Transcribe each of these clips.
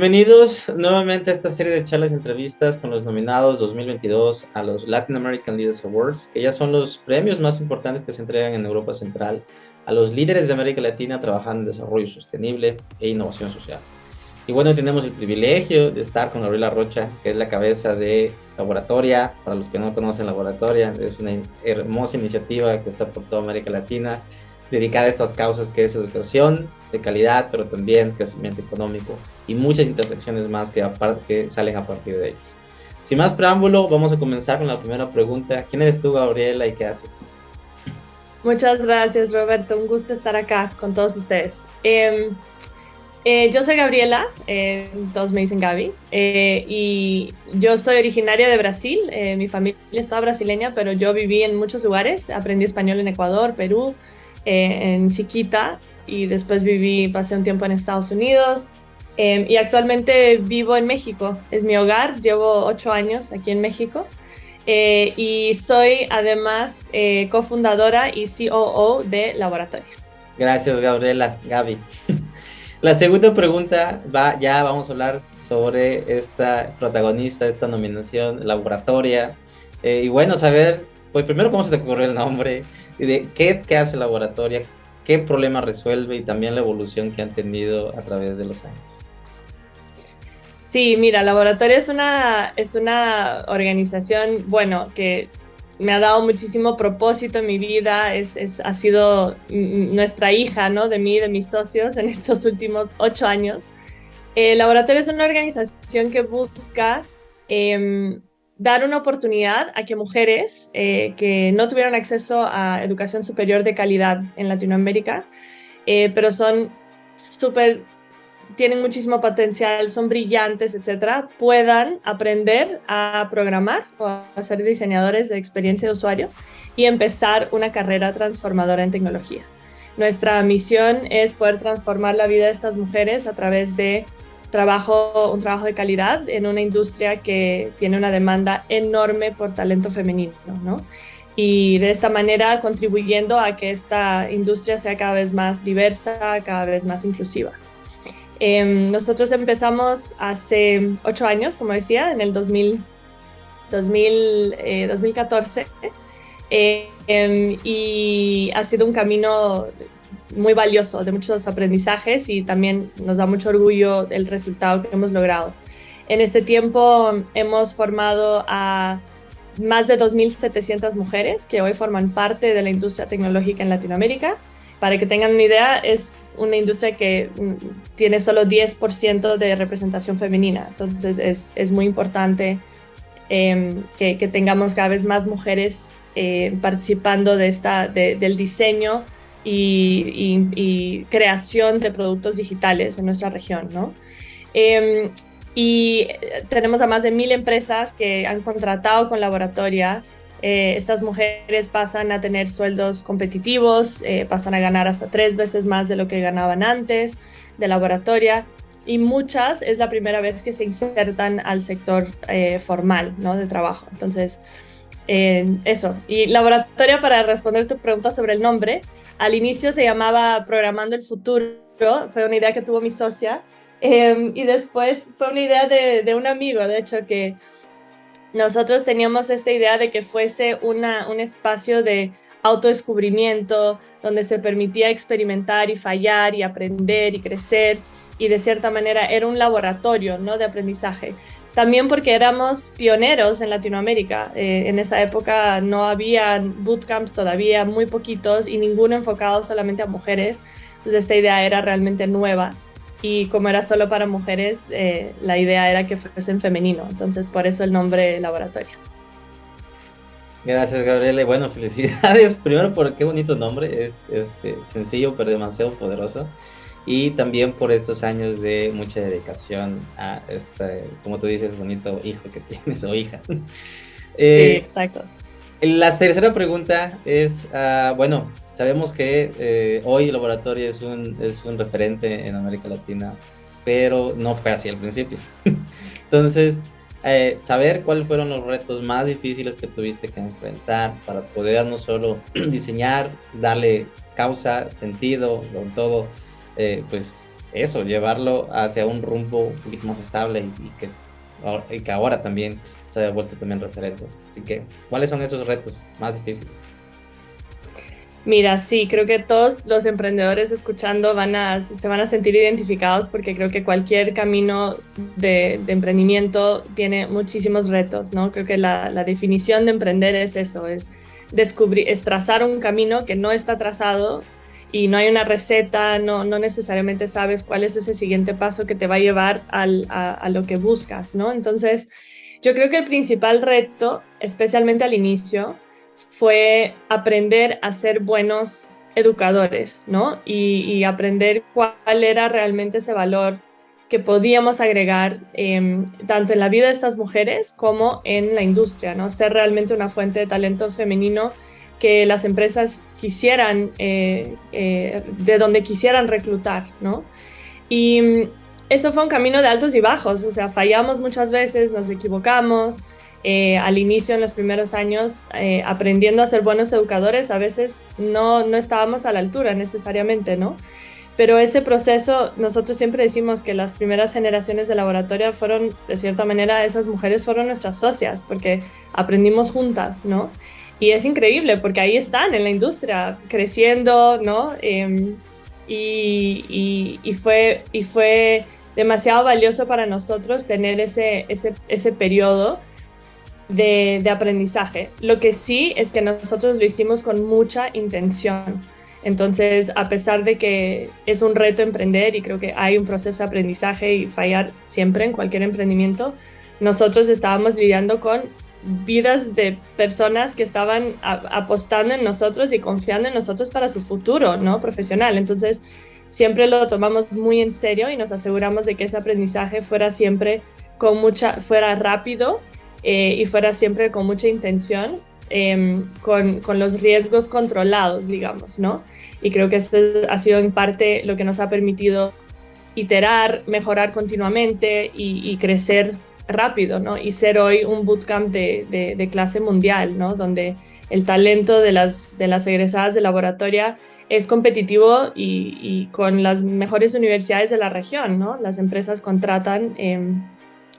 Bienvenidos nuevamente a esta serie de charlas y entrevistas con los nominados 2022 a los Latin American Leaders Awards, que ya son los premios más importantes que se entregan en Europa Central a los líderes de América Latina trabajando en desarrollo sostenible e innovación social. Y bueno, tenemos el privilegio de estar con Gabriela Rocha, que es la cabeza de Laboratoria. Para los que no conocen Laboratoria, es una hermosa iniciativa que está por toda América Latina dedicada a estas causas que es educación de calidad, pero también crecimiento económico y muchas intersecciones más que, que salen a partir de ellas. Sin más preámbulo, vamos a comenzar con la primera pregunta. ¿Quién eres tú, Gabriela, y qué haces? Muchas gracias, Roberto. Un gusto estar acá con todos ustedes. Em, eh, yo soy Gabriela, eh, todos me dicen Gaby, eh, y yo soy originaria de Brasil. mi familia está brasileña, pero yo viví en muchos lugares. Aprendí español en Ecuador, Perú, eh, en chiquita y después viví, pasé un tiempo en Estados Unidos em, y actualmente vivo en México. Es mi hogar, llevo ocho años aquí en México. Eh, y soy además eh, cofundadora y COO de Laboratorio. Gracias, Gabriela, Gaby. La segunda pregunta va, ya vamos a hablar sobre esta protagonista, esta nominación, Laboratoria. y bueno, saber, pues primero cómo se te ocurrió el nombre, de qué, qué hace Laboratoria, qué problema resuelve y también la evolución que han tenido a través de los años. Sí, mira, Laboratoria es una, es una organización, bueno, que me ha dado muchísimo propósito en mi vida, es, es, ha sido nuestra hija, ¿no? De mí, de mis socios en estos últimos ocho años. El Laboratorio es una organización que busca eh, dar una oportunidad a que mujeres eh, que no tuvieron acceso a educación superior de calidad en Latinoamérica, eh, pero son súper, tienen muchísimo potencial, son brillantes, etcétera, puedan aprender a programar o a ser diseñadores de experiencia de usuario y empezar una carrera transformadora en tecnología. Nuestra misión es poder transformar la vida de estas mujeres a través de trabajo, un trabajo de calidad en una industria que tiene una demanda enorme por talento femenino, ¿no? Y de esta manera contribuyendo a que esta industria sea cada vez más diversa, cada vez más inclusiva. Em, nosotros empezamos hace ocho años, como decía, en el 2000, 2014, eh, em, y ha sido un camino muy valioso, de muchos aprendizajes y también nos da mucho orgullo el resultado que hemos logrado. En este tiempo hemos formado a más de 2.700 mujeres que hoy forman parte de la industria tecnológica en Latinoamérica. Para que tengan una idea, es una industria que mm, tiene solo 10% de representación femenina. Entonces es, es muy importante em, que, que, tengamos cada vez más mujeres eh, participando de esta, del diseño y, creación de productos digitales en nuestra región, ¿no? Em, y tenemos a más de mil empresas que han contratado con Laboratoria. Eh, estas mujeres pasan a tener sueldos competitivos, eh, pasan a ganar hasta tres veces más de lo que ganaban antes de Laboratoria y muchas es la primera vez que se insertan al sector eh, formal ¿no? de trabajo. Entonces, eso. Y laboratorio, para responder tu pregunta sobre el nombre, al inicio se llamaba Programando el Futuro, fue una idea que tuvo mi socia, em, y después fue una idea de, de, un amigo, de hecho, que nosotros teníamos esta idea de que fuese una, un espacio de autodescubrimiento, donde se permitía experimentar y fallar y aprender y crecer, y de cierta manera era un laboratorio ¿no? de aprendizaje. También porque éramos pioneros en Latinoamérica. Eh, en esa época no había bootcamps todavía, muy poquitos y ninguno enfocado solamente a mujeres. Entonces esta idea era realmente nueva y como era solo para mujeres, eh, la idea era que fuese en femenino. Entonces por eso el nombre laboratorio. Gracias Gabriela bueno, felicidades primero por qué bonito nombre, es este, sencillo pero demasiado poderoso y también por estos años de mucha dedicación a este, como tú dices, bonito hijo que tienes o hija. Eh, sí, exacto. La tercera pregunta es, uh, bueno, sabemos que eh, hoy el laboratorio es un, es un referente en América Latina, pero no fue así al principio. Entonces, eh, saber cuáles fueron los retos más difíciles que tuviste que enfrentar para poder no solo diseñar, darle causa, sentido, con todo, eh, pues eso, llevarlo hacia un rumbo un poquito más estable y, que, y que ahora también se haya vuelto también referente. Así que, ¿cuáles son esos retos más difíciles? Mira, sí, creo que todos los emprendedores escuchando van a, se van a sentir identificados porque creo que cualquier camino de, emprendimiento tiene muchísimos retos, ¿no? Creo que la, la, definición de emprender es eso, es descubrir, es trazar un camino que no está trazado y no hay una receta, no, no necesariamente sabes cuál es ese siguiente paso que te va a llevar al, a, a lo que buscas, ¿no? Entonces, yo creo que el principal reto, especialmente al inicio, fue aprender a ser buenos educadores, ¿no? Y, aprender cuál era realmente ese valor que podíamos agregar em, tanto en la vida de estas mujeres como en la industria, ¿no? Ser realmente una fuente de talento femenino que las empresas quisieran, eh, eh, de donde quisieran reclutar, ¿no? Y mm, eso fue un camino de altos y bajos, o sea, fallamos muchas veces, nos equivocamos, eh, al inicio, en los primeros años, aprendiendo a ser buenos educadores, a veces no, no estábamos a la altura necesariamente, ¿no? Pero ese proceso, nosotros siempre decimos que las primeras generaciones de laboratorio fueron, de cierta manera, esas mujeres fueron nuestras socias, porque aprendimos juntas, ¿no? Y es increíble, porque ahí están en la industria, creciendo, ¿no? Em, y, y, fue, y fue demasiado valioso para nosotros tener ese, ese, ese periodo de, aprendizaje. Lo que sí es que nosotros lo hicimos con mucha intención. Entonces, a pesar de que es un reto emprender y creo que hay un proceso de aprendizaje y fallar siempre en cualquier emprendimiento, nosotros estábamos lidiando con vidas de personas que estaban apostando en nosotros y confiando en nosotros para su futuro, ¿no? Profesional. Entonces, siempre lo tomamos muy en serio y nos aseguramos de que ese aprendizaje fuera siempre con mucha, fuera rápido eh, y fuera siempre con mucha intención, em, con, con, los riesgos controlados, digamos, ¿no? Y creo que esto ha sido en parte lo que nos ha permitido iterar, mejorar continuamente y, crecer rápido, ¿no? Y ser hoy un bootcamp de, de, clase mundial, ¿no? Donde el talento de las, de las egresadas de laboratorio es competitivo y, y, con las mejores universidades de la región, ¿no? Las empresas contratan eh,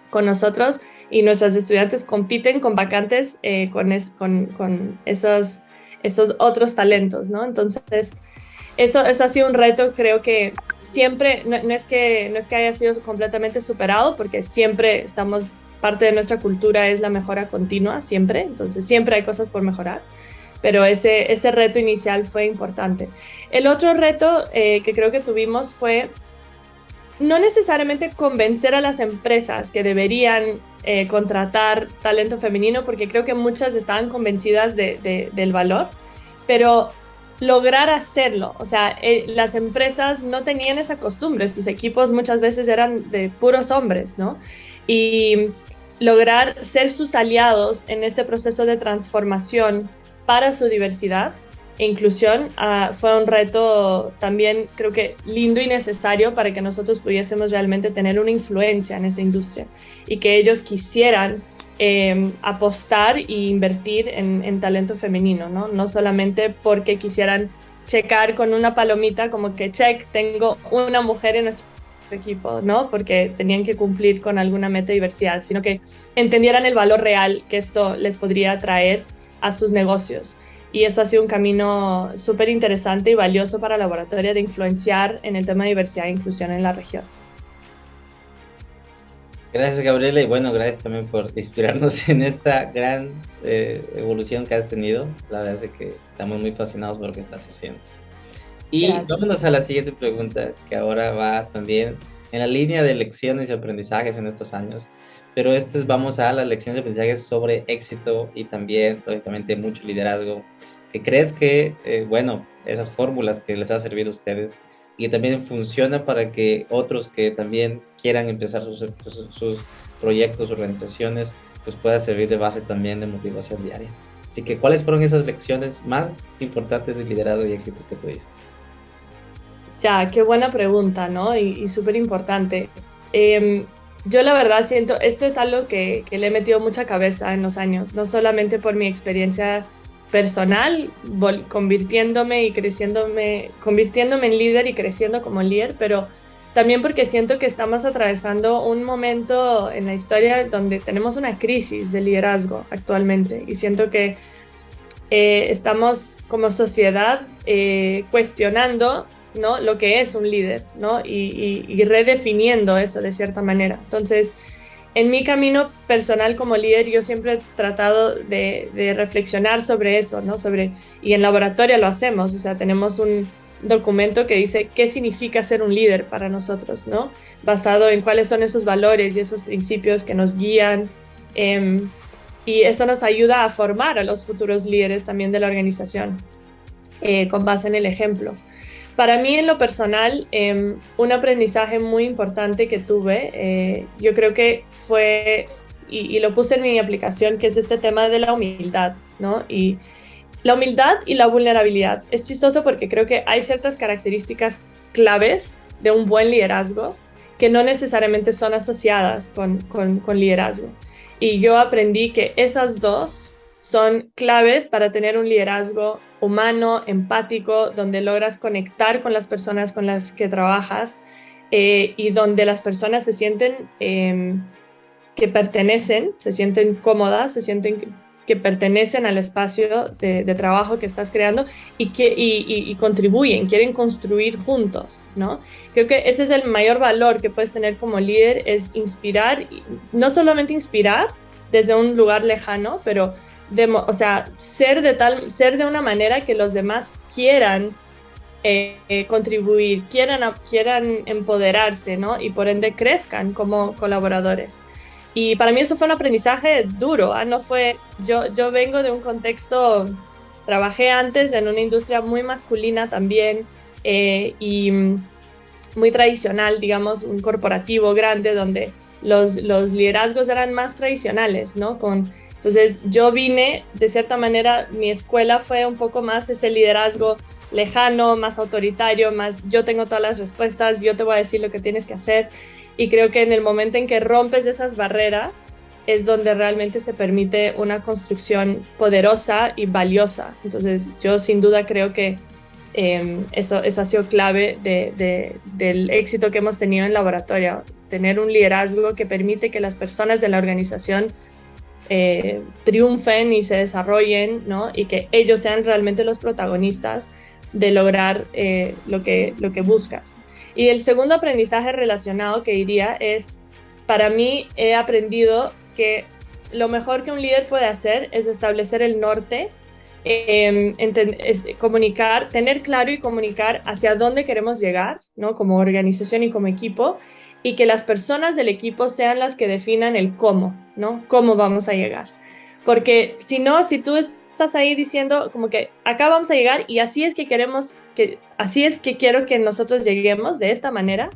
con nosotros y nuestras estudiantes compiten con vacantes eh, con, con, con, esos, esos otros talentos, ¿no? Entonces, eso, eso ha sido un reto, creo que siempre, no, es que, no es que haya sido completamente superado, porque siempre estamos, parte de nuestra cultura es la mejora continua, siempre, entonces siempre hay cosas por mejorar pero ese, ese reto inicial fue importante. El otro reto eh, que creo que tuvimos fue no necesariamente convencer a las empresas que deberían eh, contratar talento femenino, porque creo que muchas estaban convencidas del valor, pero lograr hacerlo. O sea, eh, las empresas no tenían esa costumbre, sus equipos muchas veces eran de puros hombres, ¿no? Y lograr ser sus aliados en este proceso de transformación para su diversidad e inclusión ah, fue un reto también creo que lindo y necesario para que nosotros pudiésemos realmente tener una influencia en esta industria y que ellos quisieran em, apostar e invertir en, talento femenino, ¿no? No solamente porque quisieran checar con una palomita como que check, tengo una mujer en nuestro equipo, ¿no? Porque tenían que cumplir con alguna meta de diversidad, sino que entendieran el valor real que esto les podría traer a sus negocios y eso ha sido un camino súper interesante y valioso para el laboratorio de influenciar en el tema de diversidad e inclusión en la región. Gracias Gabriela y bueno, gracias también por inspirarnos en esta gran eh, evolución que has tenido. La verdad es que estamos muy fascinados por lo que estás haciendo. Y vámonos a la siguiente pregunta, que ahora va también en la línea de lecciones y aprendizajes en estos años pero este vamos a las lecciones de aprendizaje sobre éxito y también, lógicamente, mucho liderazgo. ¿Qué crees que, eh, bueno, esas fórmulas que les ha servido a ustedes y también funciona para que otros que también quieran empezar sus, sus, proyectos, organizaciones, pues pueda servir de base también de motivación diaria? Así que, ¿cuáles fueron esas lecciones más importantes de liderazgo y éxito que tuviste? Ya, qué buena pregunta, ¿no? Y, y súper importante. Eh, yo la verdad siento, esto es algo que, le he metido mucha cabeza en los años, no solamente por mi experiencia personal, convirtiéndome y creciéndome, convirtiéndome en líder y creciendo como líder, pero también porque siento que estamos atravesando un momento en la historia donde tenemos una crisis de liderazgo actualmente y siento que eh, estamos como sociedad eh, cuestionando ¿no? lo que es un líder ¿no? y, redefiniendo eso de cierta manera. Entonces, en mi camino personal como líder, yo siempre he tratado de, reflexionar sobre eso, ¿no? Sobre, y en laboratorio lo hacemos, o sea, tenemos un, documento que dice qué significa ser un líder para nosotros, ¿no? Basado en cuáles son esos valores y esos principios que nos guían. Em, y eso nos ayuda a formar a los futuros líderes también de la organización, eh, con base en el ejemplo. Para mí, en lo personal, em, un aprendizaje muy importante que tuve, eh, yo creo que fue, y, lo puse en mi aplicación, que es este tema de la humildad, ¿no? Y la humildad y la vulnerabilidad. Es chistoso porque creo que hay ciertas características claves de un buen liderazgo que no necesariamente son asociadas con, liderazgo. Y yo aprendí que esas dos son claves para tener un liderazgo humano, empático, donde logras conectar con las personas con las que trabajas eh, y donde las personas se sienten em, que pertenecen, se sienten cómodas, se sienten que pertenecen al espacio de, trabajo que estás creando y que contribuyen, quieren construir juntos, ¿no? Creo que ese es el mayor valor que puedes tener como líder, es inspirar, no solamente inspirar desde un lugar lejano, pero, o sea, ser de, tal, ser de una manera que los demás quieran eh, eh, contribuir, quieran, quieran empoderarse, ¿no? Y por ende crezcan como colaboradores. Y para mí eso fue un aprendizaje duro, ¿ah? no fue, yo, yo vengo de un contexto, trabajé antes en una industria muy masculina también eh, y muy tradicional, digamos, un corporativo grande donde los, los liderazgos eran más tradicionales, ¿no? Con, entonces yo vine, de cierta manera, mi escuela fue un poco más ese liderazgo lejano, más autoritario, más yo tengo todas las respuestas, yo te voy a decir lo que tienes que hacer. Y creo que en el momento en que rompes esas barreras es donde realmente se permite una construcción poderosa y valiosa. Entonces yo sin duda creo que em, eso, eso ha sido clave del éxito que hemos tenido en laboratorio. Tener un liderazgo que permite que las personas de la organización eh, triunfen y se desarrollen, ¿no? Y que ellos sean realmente los protagonistas de lograr eh, lo, que, lo que buscas. Y el segundo aprendizaje relacionado que diría es, para mí he aprendido que lo mejor que un líder puede hacer es establecer el norte, em, comunicar, tener claro y comunicar hacia dónde queremos llegar, ¿no? Como organización y como equipo, y que las personas del equipo sean las que definan el cómo, ¿no? Cómo vamos a llegar. Porque si no, si tú estás ahí diciendo como que acá vamos a llegar y así es que queremos que, así es que quiero que nosotros lleguemos de esta manera,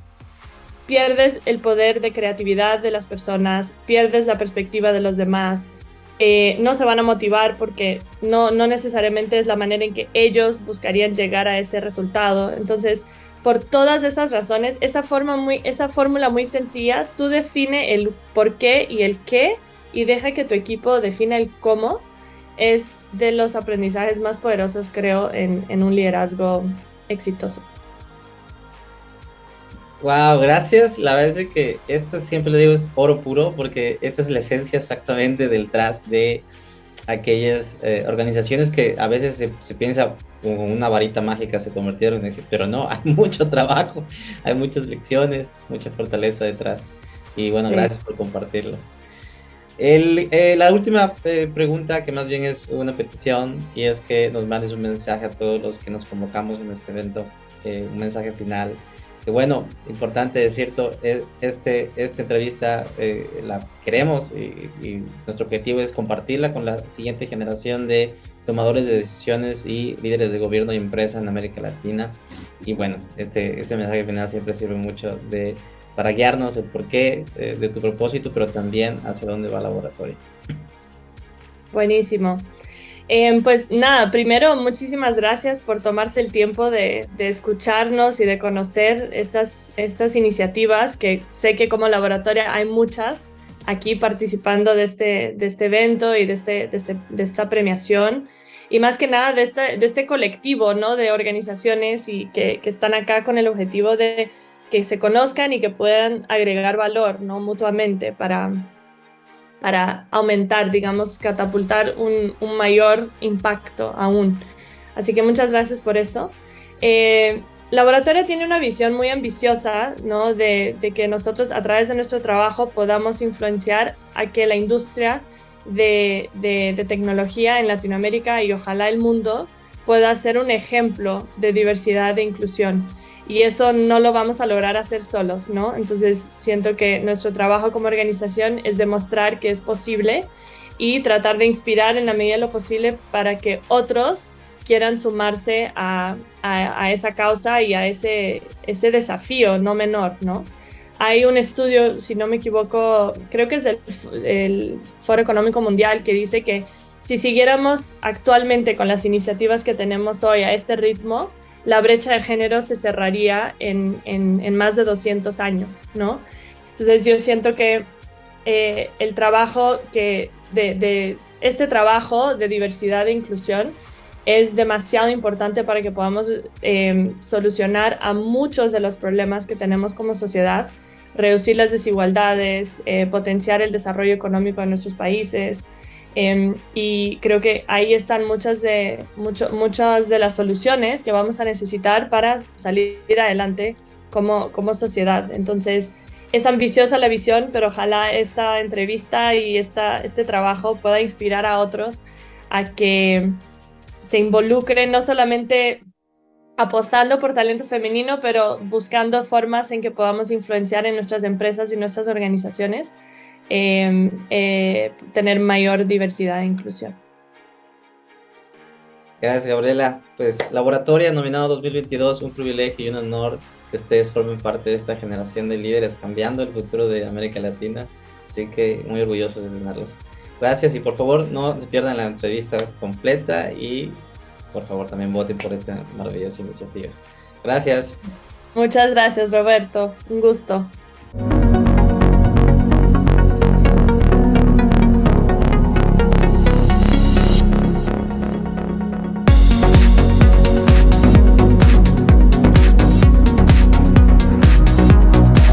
pierdes el poder de creatividad de las personas, pierdes la perspectiva de los demás, eh, no se van a motivar porque no, no necesariamente es la manera en que ellos buscarían llegar a ese resultado. Entonces, por todas esas razones, esa, forma muy, esa fórmula muy sencilla, tú define el por qué y el qué y deja que tu equipo define el cómo es de los aprendizajes más poderosos, creo, en, un liderazgo exitoso. Wow, gracias. La verdad es que esto siempre lo digo es oro puro porque esta es la esencia exactamente detrás de aquellas eh, organizaciones que a veces se, piensa como una varita mágica se convirtieron en pero no, hay mucho trabajo, hay muchas lecciones, mucha fortaleza detrás. Y bueno, gracias por compartirlo. El, eh, la última eh, pregunta, que más bien es una petición, y es que nos mandes un mensaje a todos los que nos convocamos en este evento, eh, un mensaje final. Que bueno, importante decir, este, esta entrevista la queremos y, y, nuestro objetivo es compartirla con la siguiente generación de tomadores de decisiones y líderes de gobierno y empresa en América Latina. Y bueno, este, este mensaje final siempre sirve mucho de para guiarnos el porqué eh, de tu propósito, pero también hacia dónde va el laboratorio. Buenísimo. Em, pues nada, primero muchísimas gracias por tomarse el tiempo de, escucharnos y de conocer estas, estas iniciativas, que sé que como laboratorio hay muchas aquí participando de este, de este evento y de, este, de, este, de esta premiación. Y más que nada de este, de este colectivo ¿no? de organizaciones y que, que están acá con el objetivo de que se conozcan y que puedan agregar valor, ¿no? Mutuamente para, para aumentar, digamos, catapultar un, mayor impacto aún. Así que muchas gracias por eso. Eh, Laboratorio tiene una visión muy ambiciosa, ¿no? De, que nosotros a través de nuestro trabajo podamos influenciar a que la industria de tecnología en Latinoamérica y ojalá el mundo pueda ser un ejemplo de diversidad e inclusión. Y eso no lo vamos a lograr hacer solos, ¿no? Entonces siento que nuestro trabajo como organización es demostrar que es posible y tratar de inspirar en la medida de lo posible para que otros quieran sumarse a, a, esa causa y a ese, ese desafío no menor, ¿no? Hay un estudio, si no me equivoco, creo que es del el Foro Económico Mundial, que dice que si siguiéramos actualmente con las iniciativas que tenemos hoy a este ritmo, la brecha de género se cerraría en, en, más de 200 años, ¿no? Entonces yo siento que eh, el trabajo que de, este trabajo de diversidad e inclusión es demasiado importante para que podamos eh, solucionar a muchos de los problemas que tenemos como sociedad, reducir las desigualdades, eh, potenciar el desarrollo económico de nuestros países, eh, y creo que ahí están muchas de, mucho, muchas de las soluciones que vamos a necesitar para salir adelante como, como sociedad. Entonces, es ambiciosa la visión, pero ojalá esta entrevista y esta, este trabajo pueda inspirar a otros a que se involucren no solamente apostando por talento femenino, pero buscando formas en que podamos influenciar en nuestras empresas y nuestras organizaciones eh, eh, tener mayor diversidad e inclusión. Gracias, Gabriela. Pues Laboratoria nominado 2022, un privilegio y un honor que ustedes formen parte de esta generación de líderes cambiando el futuro de América Latina. Así que muy orgullosos de tenerlos. Gracias y por favor no se pierdan la entrevista completa y por favor también voten por esta maravillosa iniciativa. Gracias. Muchas gracias, Roberto. Un gusto.